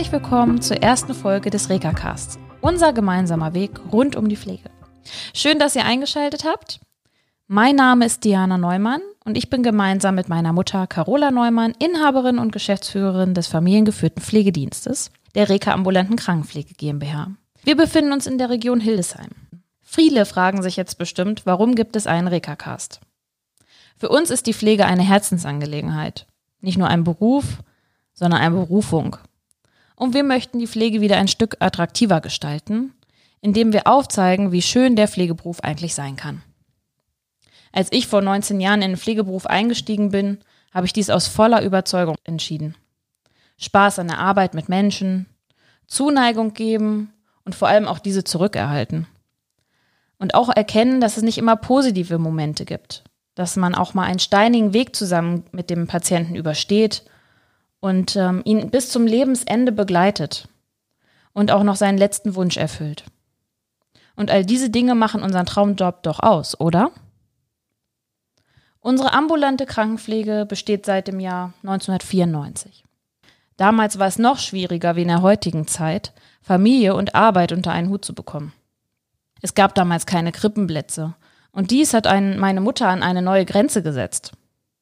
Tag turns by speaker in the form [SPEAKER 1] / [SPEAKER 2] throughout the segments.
[SPEAKER 1] herzlich willkommen zur ersten Folge des Reka-Casts. Unser gemeinsamer Weg rund um die Pflege. Schön, dass ihr eingeschaltet habt. Mein Name ist Diana Neumann und ich bin gemeinsam mit meiner Mutter Carola Neumann Inhaberin und Geschäftsführerin des familiengeführten Pflegedienstes, der Reka Ambulanten Krankenpflege GmbH. Wir befinden uns in der Region Hildesheim. Viele fragen sich jetzt bestimmt, warum gibt es einen Reka-Cast? Für uns ist die Pflege eine Herzensangelegenheit. Nicht nur ein Beruf, sondern eine Berufung. Und wir möchten die Pflege wieder ein Stück attraktiver gestalten, indem wir aufzeigen, wie schön der Pflegeberuf eigentlich sein kann. Als ich vor 19 Jahren in den Pflegeberuf eingestiegen bin, habe ich dies aus voller Überzeugung entschieden. Spaß an der Arbeit mit Menschen, Zuneigung geben und vor allem auch diese zurückerhalten. Und auch erkennen, dass es nicht immer positive Momente gibt, dass man auch mal einen steinigen Weg zusammen mit dem Patienten übersteht und ähm, ihn bis zum Lebensende begleitet und auch noch seinen letzten Wunsch erfüllt. Und all diese Dinge machen unseren Traumjob doch aus, oder? Unsere ambulante Krankenpflege besteht seit dem Jahr 1994. Damals war es noch schwieriger wie in der heutigen Zeit, Familie und Arbeit unter einen Hut zu bekommen. Es gab damals keine Krippenplätze und dies hat einen, meine Mutter an eine neue Grenze gesetzt.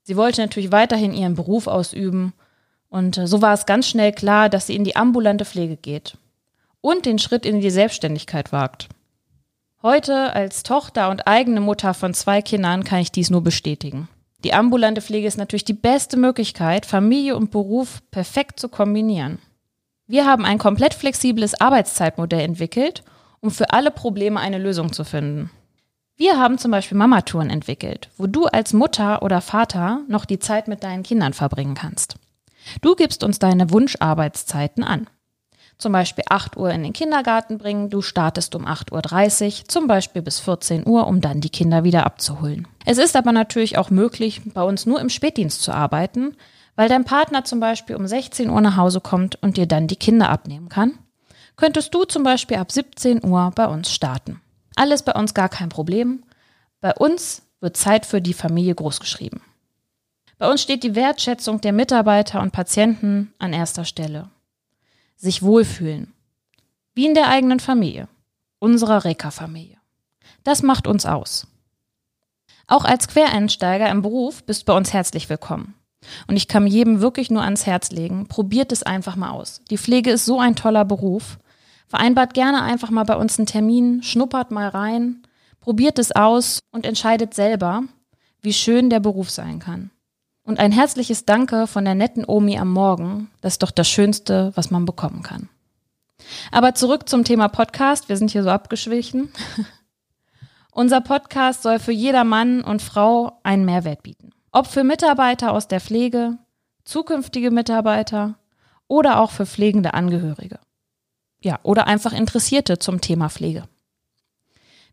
[SPEAKER 1] Sie wollte natürlich weiterhin ihren Beruf ausüben und äh, so war es ganz schnell klar, dass sie in die ambulante Pflege geht und den Schritt in die Selbstständigkeit wagt. Heute als Tochter und eigene Mutter von zwei Kindern kann ich dies nur bestätigen. Die ambulante Pflege ist natürlich die beste Möglichkeit, Familie und Beruf perfekt zu kombinieren. Wir haben ein komplett flexibles Arbeitszeitmodell entwickelt, um für alle Probleme eine Lösung zu finden. Wir haben zum Beispiel Mamatouren entwickelt, wo du als Mutter oder Vater noch die Zeit mit deinen Kindern verbringen kannst. Du gibst uns deine Wunscharbeitszeiten an. Zum Beispiel 8 Uhr in den Kindergarten bringen, du startest um 8.30 Uhr, zum Beispiel bis 14 Uhr, um dann die Kinder wieder abzuholen. Es ist aber natürlich auch möglich, bei uns nur im Spätdienst zu arbeiten, weil dein Partner zum Beispiel um 16 Uhr nach Hause kommt und dir dann die Kinder abnehmen kann. Könntest du zum Beispiel ab 17 Uhr bei uns starten. Alles bei uns gar kein Problem. Bei uns wird Zeit für die Familie großgeschrieben. Bei uns steht die Wertschätzung der Mitarbeiter und Patienten an erster Stelle. Sich wohlfühlen. Wie in der eigenen Familie. Unserer Reka-Familie. Das macht uns aus. Auch als Quereinsteiger im Beruf bist bei uns herzlich willkommen. Und ich kann jedem wirklich nur ans Herz legen, probiert es einfach mal aus. Die Pflege ist so ein toller Beruf. Vereinbart gerne einfach mal bei uns einen Termin, schnuppert mal rein, probiert es aus und entscheidet selber, wie schön der Beruf sein kann. Und ein herzliches Danke von der netten Omi am Morgen, das ist doch das Schönste, was man bekommen kann. Aber zurück zum Thema Podcast, wir sind hier so abgeschwichen. Unser Podcast soll für jeder Mann und Frau einen Mehrwert bieten. Ob für Mitarbeiter aus der Pflege, zukünftige Mitarbeiter oder auch für pflegende Angehörige. Ja, oder einfach Interessierte zum Thema Pflege.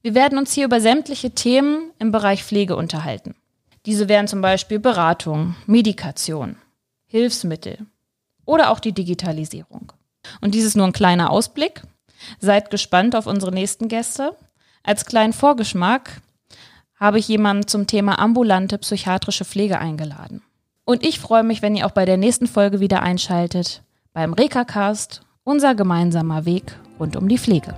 [SPEAKER 1] Wir werden uns hier über sämtliche Themen im Bereich Pflege unterhalten. Diese wären zum Beispiel Beratung, Medikation, Hilfsmittel oder auch die Digitalisierung. Und dies ist nur ein kleiner Ausblick. Seid gespannt auf unsere nächsten Gäste. Als kleinen Vorgeschmack habe ich jemanden zum Thema ambulante psychiatrische Pflege eingeladen. Und ich freue mich, wenn ihr auch bei der nächsten Folge wieder einschaltet beim Rekacast, unser gemeinsamer Weg rund um die Pflege.